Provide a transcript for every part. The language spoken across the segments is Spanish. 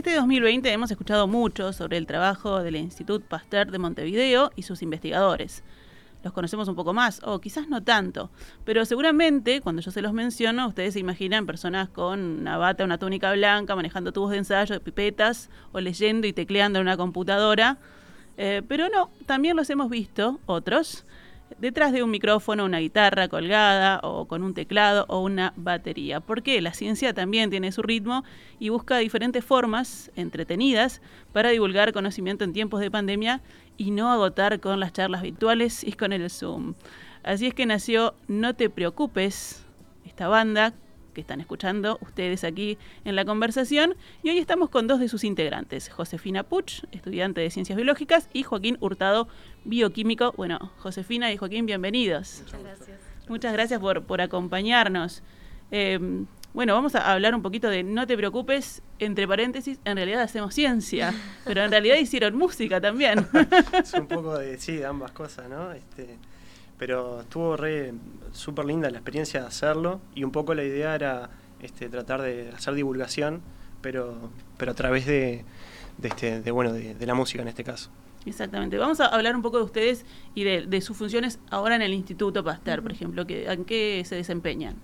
Este 2020 hemos escuchado mucho sobre el trabajo del Instituto Pasteur de Montevideo y sus investigadores. Los conocemos un poco más, o quizás no tanto, pero seguramente cuando yo se los menciono, ustedes se imaginan personas con una bata, una túnica blanca, manejando tubos de ensayo, pipetas, o leyendo y tecleando en una computadora. Eh, pero no, también los hemos visto, otros, detrás de un micrófono, una guitarra colgada o con un teclado o una batería. Porque la ciencia también tiene su ritmo y busca diferentes formas entretenidas para divulgar conocimiento en tiempos de pandemia y no agotar con las charlas virtuales y con el Zoom. Así es que nació No te preocupes, esta banda que están escuchando ustedes aquí en la conversación. Y hoy estamos con dos de sus integrantes, Josefina Puch, estudiante de Ciencias Biológicas, y Joaquín Hurtado, bioquímico. Bueno, Josefina y Joaquín, bienvenidos. Muchas gracias. Muchas gracias por, por acompañarnos. Eh, bueno, vamos a hablar un poquito de no te preocupes, entre paréntesis, en realidad hacemos ciencia, pero en realidad hicieron música también. es un poco de, sí, de ambas cosas, ¿no? Este, pero estuvo re súper linda la experiencia de hacerlo y un poco la idea era este, tratar de hacer divulgación, pero, pero a través de, de, este, de bueno, de, de, la música en este caso. Exactamente. Vamos a hablar un poco de ustedes y de, de sus funciones ahora en el Instituto Pasteur, por ejemplo, que, ¿en qué se desempeñan?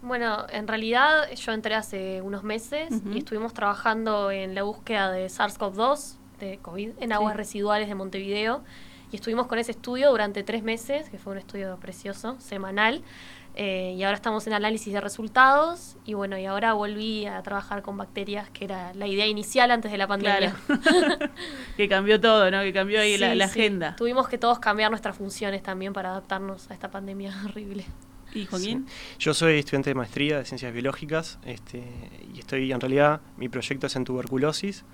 Bueno, en realidad yo entré hace unos meses uh -huh. y estuvimos trabajando en la búsqueda de SARS-CoV-2, de COVID, en aguas sí. residuales de Montevideo y estuvimos con ese estudio durante tres meses, que fue un estudio precioso, semanal, eh, y ahora estamos en análisis de resultados, y bueno, y ahora volví a trabajar con bacterias, que era la idea inicial antes de la pandemia. Claro. que cambió todo, ¿no? Que cambió ahí sí, la, la sí. agenda. Tuvimos que todos cambiar nuestras funciones también para adaptarnos a esta pandemia horrible. ¿Y Joaquín? Sí. Yo soy estudiante de maestría de ciencias biológicas este, y estoy, en realidad, mi proyecto es en tuberculosis,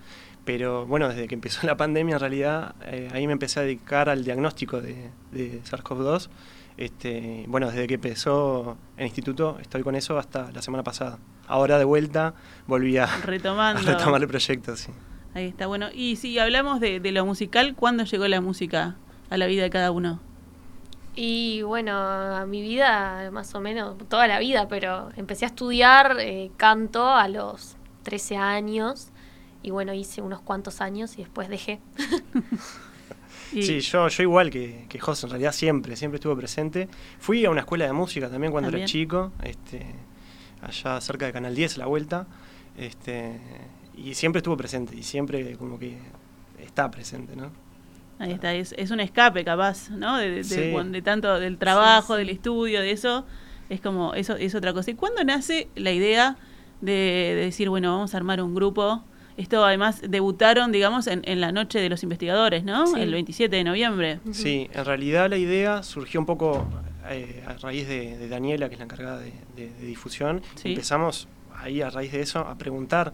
pero bueno, desde que empezó la pandemia, en realidad, eh, ahí me empecé a dedicar al diagnóstico de, de SARS-CoV-2. Este, bueno, desde que empezó el instituto, estoy con eso hasta la semana pasada. Ahora de vuelta volví a, Retomando. a retomar el proyecto, sí. Ahí está, bueno. Y si hablamos de, de lo musical, ¿cuándo llegó la música a la vida de cada uno? Y bueno, a mi vida, más o menos, toda la vida, pero empecé a estudiar eh, canto a los 13 años y bueno, hice unos cuantos años y después dejé. sí, yo, yo igual que, que José, en realidad siempre, siempre estuve presente. Fui a una escuela de música también cuando ¿También? era chico, este, allá cerca de Canal 10, a la vuelta, este, y siempre estuvo presente y siempre como que está presente, ¿no? Ahí está, es, es un escape capaz, ¿no? De, de, sí. de, de tanto del trabajo, sí, sí. del estudio, de eso, es como, eso es otra cosa. ¿Y cuándo nace la idea de, decir, bueno, vamos a armar un grupo? Esto además debutaron, digamos, en, en la noche de los investigadores, ¿no? El 27 de noviembre. Sí, en realidad la idea surgió un poco eh, a raíz de, Daniela, que es la encargada de difusión. Empezamos ahí a raíz de eso a preguntar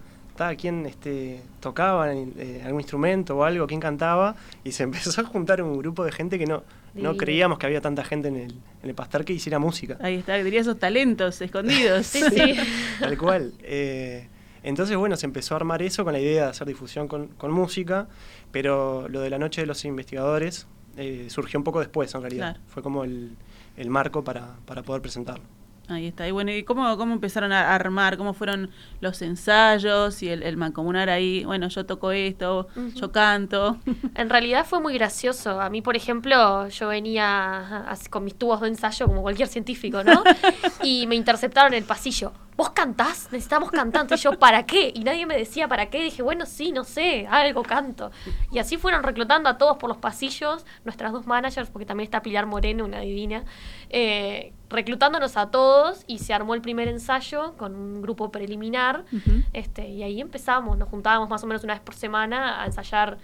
quién este, tocaba eh, algún instrumento o algo, quién cantaba, y se empezó a juntar un grupo de gente que no, no creíamos que había tanta gente en el, en el pastar que hiciera música. Ahí está, diría esos talentos escondidos. sí, sí. Tal cual. Eh, entonces, bueno, se empezó a armar eso con la idea de hacer difusión con, con música, pero lo de la noche de los investigadores eh, surgió un poco después, en realidad. Claro. Fue como el, el marco para, para poder presentarlo. Ahí está. Y bueno, ¿y cómo, cómo empezaron a armar? ¿Cómo fueron los ensayos y el, el mancomunar ahí? Bueno, yo toco esto, uh -huh. yo canto. En realidad fue muy gracioso. A mí, por ejemplo, yo venía con mis tubos de ensayo como cualquier científico, ¿no? y me interceptaron en el pasillo. ¿Vos cantás? Necesitamos cantantes. Y yo, ¿para qué? Y nadie me decía para qué. Y dije, bueno, sí, no sé, algo canto. Y así fueron reclutando a todos por los pasillos, nuestras dos managers, porque también está Pilar Moreno, una divina, eh, reclutándonos a todos y se armó el primer ensayo con un grupo preliminar. Uh -huh. este, y ahí empezamos, nos juntábamos más o menos una vez por semana a ensayar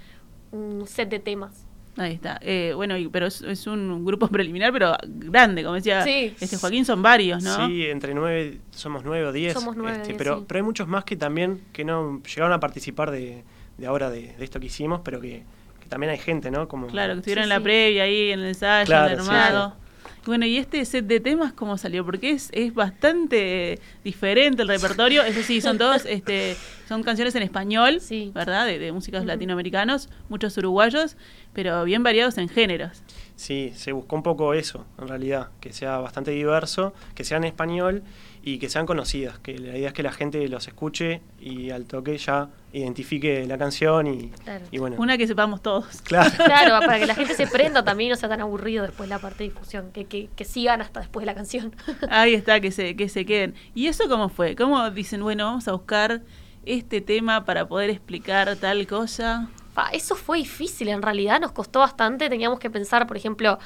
un set de temas. Ahí está. Eh, bueno, pero es, es, un grupo preliminar, pero grande, como decía sí. este Joaquín, son varios, ¿no? Sí, entre nueve, somos nueve o diez. Somos nueve, este, diez, pero, sí. pero hay muchos más que también que no llegaron a participar de, de ahora de, de, esto que hicimos, pero que, que, también hay gente, ¿no? Como, claro, que estuvieron sí, en la previa ahí, en el ensayo, claro, en el armado. Bueno, ¿y este set de temas cómo salió? Porque es, es bastante diferente el repertorio. Eso sí, son todos, este, son canciones en español, sí. ¿verdad? De, de músicos uh -huh. latinoamericanos, muchos uruguayos. Pero bien variados en géneros. Sí, se buscó un poco eso, en realidad, que sea bastante diverso, que sea en español y que sean conocidas, que la idea es que la gente los escuche y al toque ya identifique la canción y, Claro. y bueno. Una que sepamos todos. Claro. Claro, para que la gente se prenda también y no sea tan aburrido después la parte de difusión, que, que, que sigan hasta después de la canción. Ahí está, que se, que se queden. ¿Y eso cómo fue? ¿Cómo dicen, bueno, vamos a buscar este tema para poder explicar tal cosa? Eso fue difícil, en realidad nos costó bastante, teníamos que pensar, por ejemplo,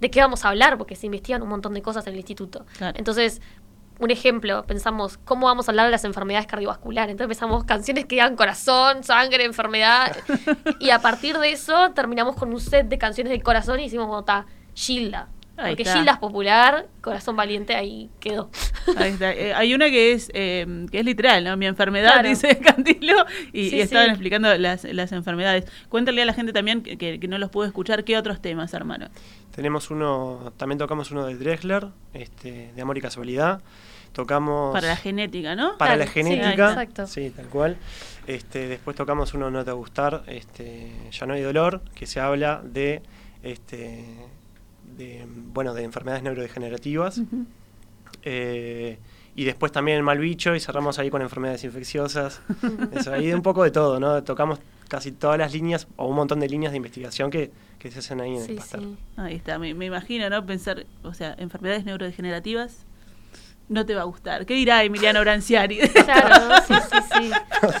de qué vamos a hablar, porque se investigan un montón de cosas en el instituto. Claro. Entonces, un ejemplo, pensamos, ¿cómo vamos a hablar de las enfermedades cardiovasculares? Entonces pensamos canciones que digan corazón, sangre, enfermedad, y a partir de eso terminamos con un set de canciones del corazón y hicimos, está, Gilda. Ahí Porque está. Gilda es popular, Corazón Valiente ahí quedó. Ahí está. Eh, hay una que es eh, que es literal, ¿no? Mi enfermedad, Claro. dice Cantilo, y, Sí, y estaban sí. explicando las, las enfermedades. Cuéntale a la gente también que, que- que no los pudo escuchar, ¿qué otros temas, hermano? Tenemos uno, también tocamos uno de Drexler, este, de Amor y Casualidad. Tocamos Para la genética, ¿no? para Claro, la sí, genética. exacto. Sí, tal cual. Este, después tocamos uno No te va a gustar, este, Ya no hay dolor, que se habla de este de bueno de enfermedades neurodegenerativas. Eh, y después también el mal bicho y cerramos ahí con enfermedades infecciosas. Eso, ahí de un poco de todo, ¿no? Tocamos casi todas las líneas o un montón de líneas de investigación que, que se hacen ahí en el Sí, Pasteur. sí. Ahí está, me, me imagino, ¿no? Pensar, o sea, enfermedades neurodegenerativas, no te va a gustar. ¿Qué dirá Emiliano Branciari? Claro, sí, sí, sí.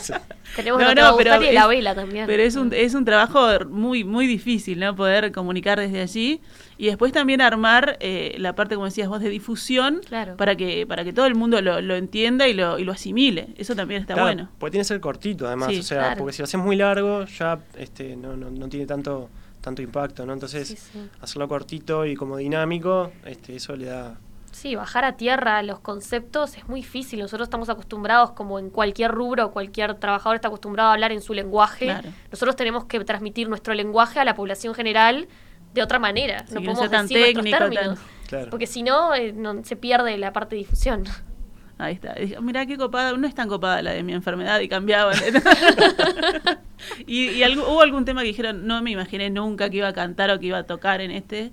Sí. Tenemos No, no, no, pero y la vela también. Pero es un, es un trabajo muy, muy difícil, ¿no? Poder comunicar desde allí y después también armar eh, la parte, como decías vos, de difusión Claro. para que para que todo el mundo lo, lo entienda y lo, y lo asimile. Eso también está Claro, bueno. Porque tiene que ser cortito, además. Sí, o sea, claro. porque si lo haces muy largo, ya este, no, no, no tiene tanto tanto impacto, ¿no? Entonces, Sí, sí. hacerlo cortito y como dinámico, este, eso le da. Sí, bajar a tierra los conceptos es muy difícil. Nosotros estamos acostumbrados, como en cualquier rubro, cualquier trabajador está acostumbrado a hablar en su lenguaje. Claro. Nosotros tenemos que transmitir nuestro lenguaje a la población general de otra manera. Sí, no no podemos sea tan decir tan- términos. Claro. Porque si no, eh, no- se pierde la parte de difusión. Ahí está. Dije, Mirá qué copada, no es tan copada la de mi enfermedad y cambiaban. y hubo algún tema que dijeron, no me imaginé nunca que iba a cantar o que iba a tocar en este,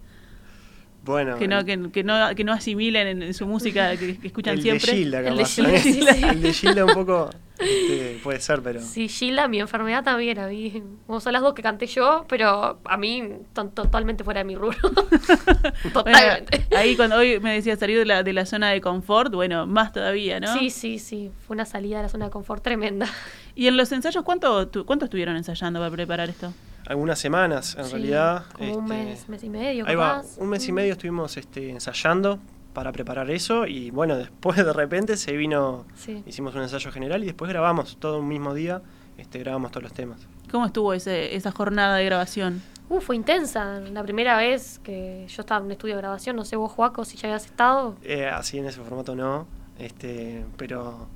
Bueno, que no, el- que, que no, que no asimilen en, en su música que, que escuchan el siempre. de Gilda, El de Gilda, ¿eh? sí, sí. El de Gilda un poco este, puede ser, pero. Sí, Gilda, mi enfermedad también. A mí, como son las dos que canté yo, pero a mí to- totalmente fuera de mi rubro. totalmente. Bueno, ahí cuando hoy me decía salir de la, de la zona de confort, bueno, más todavía, ¿no? Sí, sí, sí. Fue una salida de la zona de confort tremenda. Y en los ensayos, ¿cuánto, tu- cuánto estuvieron ensayando para preparar esto? Algunas semanas, en Sí, realidad. Como un este, mes, mes y medio. Ahí va, un mes y Mm. medio estuvimos este, ensayando para preparar eso y bueno, después de repente se vino, Sí. hicimos un ensayo general y después grabamos todo un mismo día, este, grabamos todos los temas. ¿Cómo estuvo ese, esa jornada de grabación? Uh, fue intensa. La primera vez que yo estaba en un estudio de grabación, no sé vos, Juaco, si ya habías estado. Eh, así en ese formato no, este, pero,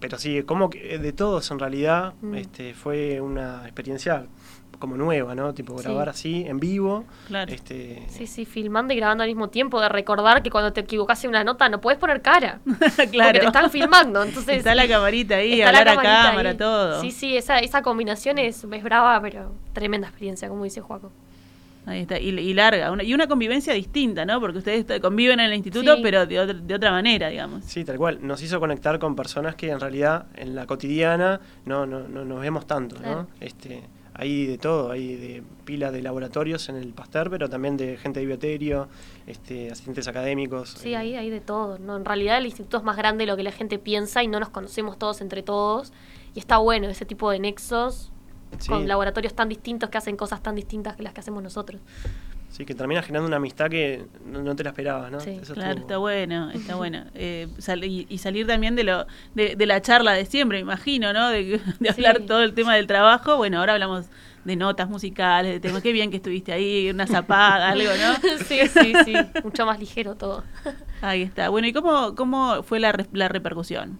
pero sí, como que de todos en realidad Mm. este, fue una experiencia como nueva, ¿no? Tipo Sí. grabar así en vivo. Claro. Este, Sí, sí, filmando y grabando al mismo tiempo, de recordar que cuando te equivocas en una nota no puedes poner cara. Porque claro. te están filmando, entonces... Está la camarita ahí, está la hablar a camarita cámara, ahí. todo. Sí, sí, esa, esa combinación es, es brava, pero tremenda experiencia, como dice Juaco. Ahí está, y, y larga. Una- y una convivencia distinta, ¿no? Porque ustedes conviven en el instituto, Sí. pero de, otra- de otra manera, digamos. Sí, tal cual. Nos hizo conectar con personas que en realidad en la cotidiana no, no, no nos vemos tanto, Claro. ¿no? Este, hay de todo, hay de pila de laboratorios en el Pasteur, pero también de gente de bioterio, este, asistentes académicos. Sí, eh, ahí hay de todo. ¿no? En realidad el instituto es más grande de lo que la gente piensa y no nos conocemos todos entre todos. Y está bueno ese tipo de nexos sí, con laboratorios tan distintos que hacen cosas tan distintas que las que hacemos nosotros. Sí, que termina generando una amistad que no, no te la esperabas, ¿no? Sí, Eso Claro, estuvo- está bueno, está bueno. Eh, sal- y, y salir también de lo de, de la charla de siempre, me imagino, ¿no? De, de Sí. hablar todo el tema del trabajo. Bueno, ahora hablamos de notas musicales, de temas. Qué bien que estuviste ahí, una zapada, algo, ¿no? sí, sí, sí. Mucho más ligero todo. Ahí está. Bueno, ¿y cómo, cómo fue la, re- la repercusión?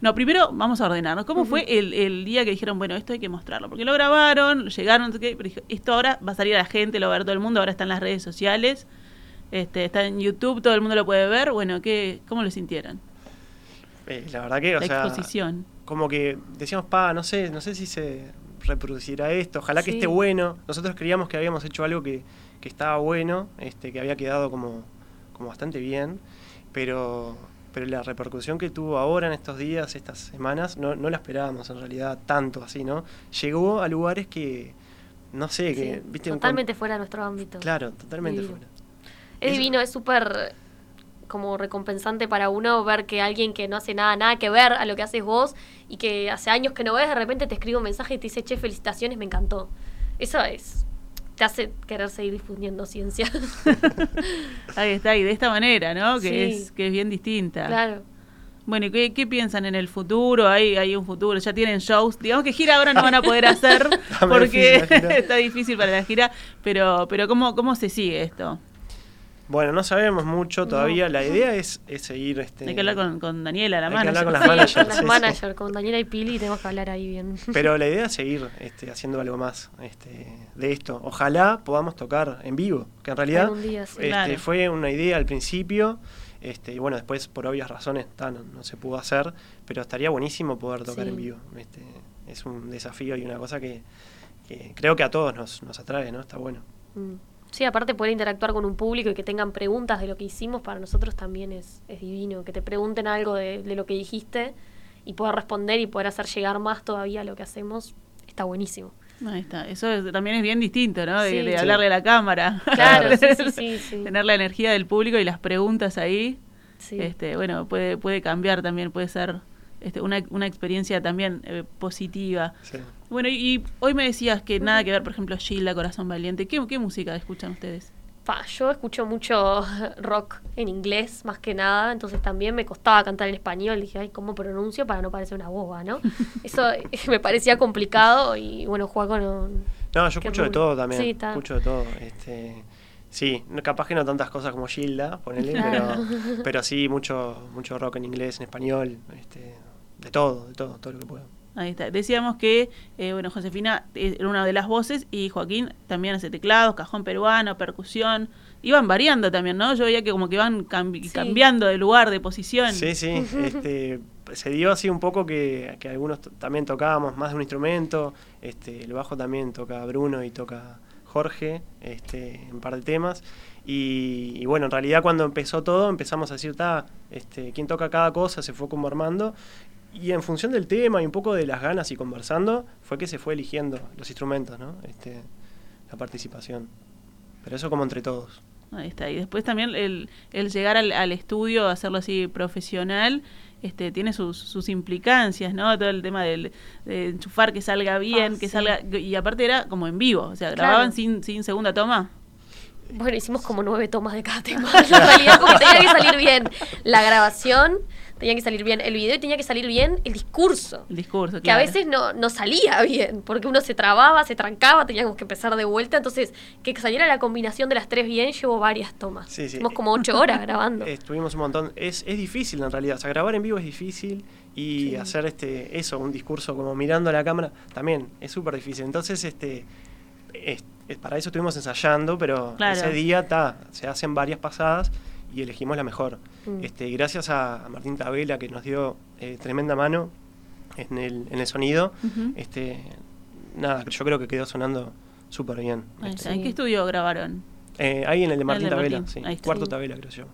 No, primero vamos a ordenarnos. ¿Cómo fue el, el día que dijeron, bueno, esto hay que mostrarlo? Porque lo grabaron, llegaron, pero dijo, esto ahora va a salir a la gente, lo va a ver todo el mundo, ahora está en las redes sociales, este, está en YouTube, todo el mundo lo puede ver. Bueno, ¿qué, ¿cómo lo sintieron? Eh, la verdad que, o la sea, exposición. como que decíamos, pa, no sé, no sé si se reproduciera esto, ojalá que esté bueno. Nosotros creíamos que habíamos hecho algo que, que estaba bueno, este, que había quedado como, como bastante bien, pero, pero la repercusión que tuvo ahora en estos días, estas semanas, no, no la esperábamos en realidad tanto así, ¿no? Llegó a lugares que, no sé, que, Sí, viste, un totalmente fuera de nuestro ámbito. Claro, totalmente Divino. fuera. Es divino, es súper como recompensante para uno ver que alguien que no hace nada, nada que ver a lo que haces vos y que hace años que no ves, de repente te escribe un mensaje y te dice, che, felicitaciones, me encantó. Eso es, te hace querer seguir difundiendo ciencia. Ahí está, y de esta manera, ¿no? Que, Sí. es, que es bien distinta. claro. Bueno, ¿y qué, qué piensan en el futuro? ¿Hay, ¿Hay un futuro? ¿Ya tienen shows? Digamos que gira ahora no van a poder hacer porque difícil está difícil para la gira, pero, pero ¿cómo, ¿cómo se sigue esto? Bueno, no sabemos mucho todavía. La idea es, es seguir. Este, Hay que hablar con, con Daniela, la Hay que manager. hablar con las Sí, managers, con las sí, sí. managers, con Daniela y Pili, tenemos que hablar ahí bien. Pero la idea es seguir este, haciendo algo más este, de esto. Ojalá podamos tocar en vivo, que en realidad día, sí. este, Claro. fue una idea al principio. Este, y bueno, después por obvias razones ta, no, no se pudo hacer, pero estaría buenísimo poder tocar Sí. en vivo. Este, es un desafío y una cosa que, que creo que a todos nos, nos atrae, ¿no? Está bueno. Mm. Sí, aparte poder interactuar con un público y que tengan preguntas de lo que hicimos para nosotros también es, es divino. Que te pregunten algo de, de lo que dijiste y poder responder y poder hacer llegar más todavía a lo que hacemos, está buenísimo. Ahí está. Eso es- también es bien distinto, ¿no? De, Sí. de Sí. hablarle a la cámara. Claro, sí, sí, sí, sí. Tener la energía del público y las preguntas ahí. Sí. Este, bueno, puede, puede cambiar también, puede ser este, una, una experiencia también eh, positiva. Sí. Bueno, y, y hoy me decías que nada que ver, por ejemplo, Gilda, Corazón Valiente. ¿Qué, qué música escuchan ustedes? Pa, yo escucho mucho rock en inglés, más que nada, entonces también me costaba cantar en español. Dije, ay, ¿cómo pronuncio para no parecer una boba, no? Eso me parecía complicado y bueno, Juaco no... No, yo escucho de todo también. Sí, está. escucho de todo. Este, sí, no- capaz que no tantas cosas como Gilda, ponele, Claro. pero, pero sí mucho, mucho rock en inglés, en español, este, de todo, de todo, todo lo que puedo. Ahí está. Decíamos que, eh, bueno, Josefina era una de las voces y Joaquín también hace teclados, cajón peruano, percusión. Iban variando también, ¿no? Yo veía que como que iban cambi- Sí. cambiando de lugar, de posición. Sí, sí, este, se dio así un poco que, que algunos también tocábamos más de un instrumento, este, el bajo también toca Bruno y toca Jorge, este, en un par de temas. Y, y bueno, en realidad cuando empezó todo empezamos a decir, ta, este, quién toca cada cosa, se fue como armando. Y en función del tema y un poco de las ganas y conversando, fue que se fue eligiendo los instrumentos, ¿no? Este, la participación. Pero eso como entre todos. Ahí está. Y después también el, el llegar al, al estudio, hacerlo así profesional, este, tiene sus, sus implicancias, ¿no? Todo el tema del, de enchufar que salga bien, Ah, que sí. salga. Y aparte era como en vivo, o sea, Claro. grababan sin, sin segunda toma. Bueno, hicimos como nueve tomas de cada tema. En realidad, porque tenía que salir bien la grabación, tenía que salir bien el video y tenía que salir bien el discurso. El discurso, Que a veces no, no salía bien, porque uno se trababa, se trancaba, teníamos que empezar de vuelta. Entonces, que saliera la combinación de las tres bien, llevó varias tomas. Sí, sí. Hicimos como ocho horas grabando. Estuvimos un montón. Es, es difícil en realidad. O sea, grabar en vivo es difícil y Sí. hacer este eso, un discurso como mirando a la cámara, también es súper difícil. Entonces, este es- es- para eso estuvimos ensayando, pero Claro. ese día ta, se hacen varias pasadas y elegimos la mejor. Mm. Este, y gracias a, a Martín Tabela que nos dio eh, tremenda mano en el, en el sonido. Este Nada, yo creo que quedó sonando súper bien. Este. ¿En qué estudio grabaron? eh, ahí en el de Martín Tabela, sí. Cuarto Sí. Tabela, creo yo.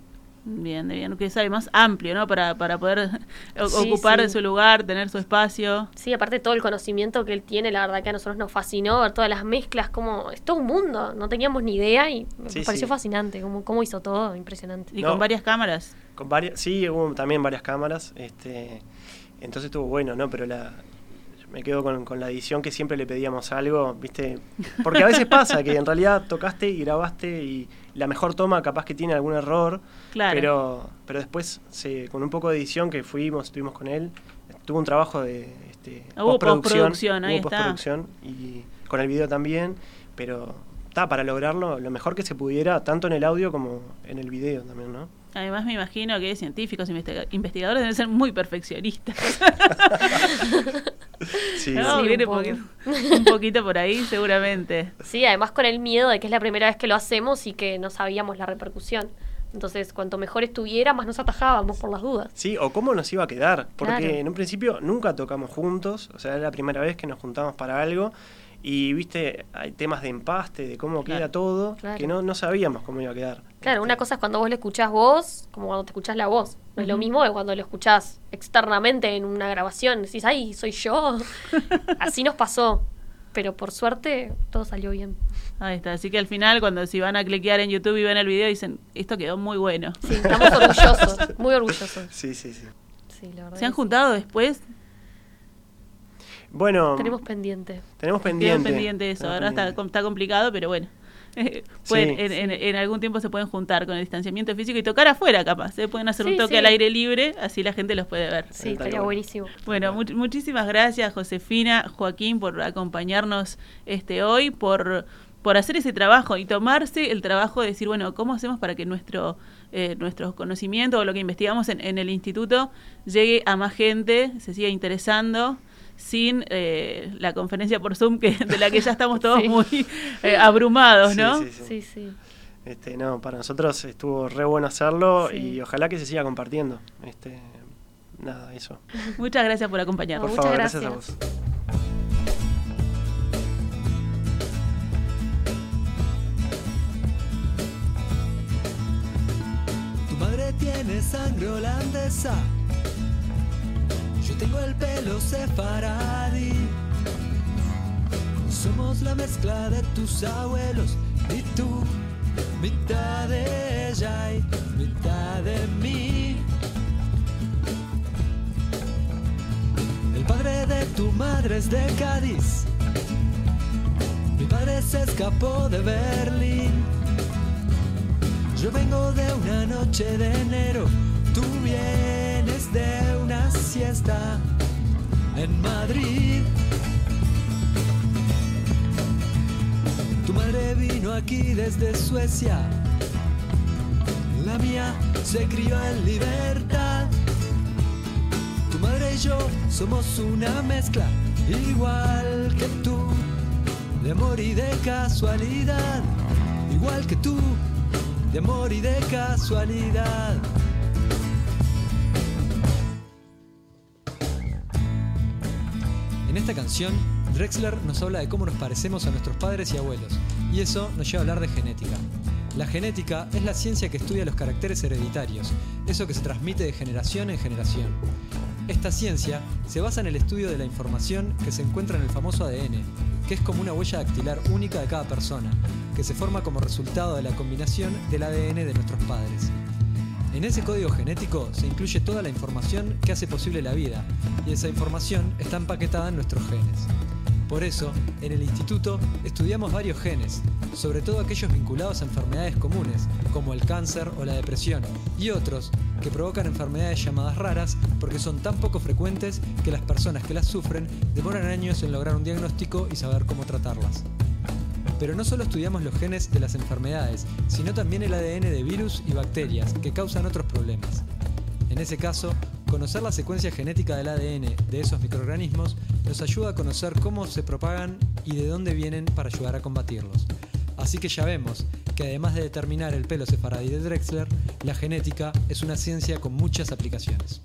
Bien, de bien, que sabe más amplio, ¿no? Para, para poder o- Sí, ocupar sí. su lugar, tener su espacio. Sí, aparte todo el conocimiento que él tiene, la verdad que a nosotros nos fascinó ver todas las mezclas, como es todo un mundo, no teníamos ni idea y me Sí, pareció sí. fascinante, como cómo hizo todo, impresionante. Y No. con varias cámaras. Con varias, sí, hubo también varias cámaras, este, entonces estuvo bueno, ¿no? Pero la, me quedo con, con la edición que siempre le pedíamos algo, ¿viste? Porque a veces pasa que en realidad tocaste y grabaste y la mejor toma capaz que tiene algún error, Claro. pero, pero después se, con un poco de edición que fuimos, estuvimos con él, tuvo un trabajo de este, Hubo postproducción, ahí hubo está. postproducción y con el video también, pero está para lograrlo lo mejor que se pudiera, tanto en el audio como en el video también, ¿no? Además me imagino que científicos, investiga- investigadores deben ser muy perfeccionistas. Sí, ¿no? Sí, Viene un poco. poqui- un poquito por ahí, seguramente. Sí, además con el miedo de que es la primera vez que lo hacemos y que no sabíamos la repercusión. Entonces, cuanto mejor estuviera, más nos atajábamos por las dudas. Sí, o cómo nos iba a quedar. Porque Claro. en un principio nunca tocamos juntos, o sea, era la primera vez que nos juntamos para algo. Y viste, hay temas de empaste, de cómo Claro. queda todo, Claro. que no, no sabíamos cómo iba a quedar. Claro, Este, una cosa es cuando vos lo escuchás vos, como cuando te escuchás la voz. No es lo mismo que cuando lo escuchás externamente en una grabación. Decís, ay, soy yo. Así nos pasó. Pero por suerte, todo salió bien. Ahí está. Así que al final, cuando si van a cliquear en YouTube y ven el video, dicen, esto quedó muy bueno. Sí, estamos orgullosos, muy orgullosos. Sí, sí, sí. Sí, la verdad. ¿Se han sí. juntado después? Bueno, Tenemos pendiente. tenemos pendiente. pendiente eso. tenemos Ahora está, pendiente. está complicado, pero bueno. Pueden- Sí. en, en- en algún tiempo se pueden juntar con el distanciamiento físico y tocar afuera, capaz. Se pueden hacer un toque sí. al aire libre, así la gente los puede ver. Sí, Estaría buenísimo. Bueno, much- muchísimas gracias, Josefina, Joaquín, por acompañarnos este hoy, por, por hacer ese trabajo y tomarse el trabajo de decir, bueno, ¿cómo hacemos para que nuestro, eh, nuestro conocimiento o lo que investigamos en, en el instituto llegue a más gente, se siga interesando? Sin eh, la conferencia por Zoom que de la que ya estamos todos Sí. muy eh, abrumados, Sí, ¿no? sí, sí. Sí, sí. Este, no, para nosotros estuvo re bueno hacerlo Sí. y ojalá que se siga compartiendo. Este, nada, eso. Muchas gracias por acompañarnos. Por favor, gracias a vos. Tu madre tiene sangre holandesa. Yo tengo el pelo sefaradí. Somos la mezcla de tus abuelos y tú, mitad de ella y mitad de mí. El padre de tu madre es de Cádiz. Mi padre se escapó de Berlín. Yo vengo de una noche de enero, tú de una siesta en Madrid. Tu madre vino aquí desde Suecia, la mía se crió en libertad. Tu madre y yo somos una mezcla, igual que tú, de amor y de casualidad, igual que tú de amor y de casualidad. Esta canción, Drexler nos habla de cómo nos parecemos a nuestros padres y abuelos, y eso nos lleva a hablar de genética. La genética es la ciencia que estudia los caracteres hereditarios, eso que se transmite de generación en generación. Esta ciencia se basa en el estudio de la información que se encuentra en el famoso ADN, que es como una huella dactilar única de cada persona, que se forma como resultado de la combinación del ADN de nuestros padres. En ese código genético se incluye toda la información que hace posible la vida, y esa información está empaquetada en nuestros genes. Por eso, en el instituto estudiamos varios genes, sobre todo aquellos vinculados a enfermedades comunes, como el cáncer o la depresión, y otros que provocan enfermedades llamadas raras porque son tan poco frecuentes que las personas que las sufren demoran años en lograr un diagnóstico y saber cómo tratarlas. Pero no solo estudiamos los genes de las enfermedades, sino también el ADN de virus y bacterias que causan otros problemas. En ese caso, conocer la secuencia genética del ADN de esos microorganismos nos ayuda a conocer cómo se propagan y de dónde vienen para ayudar a combatirlos. Así que ya vemos que además de determinar el pelo sefaradí de Drexler, la genética es una ciencia con muchas aplicaciones.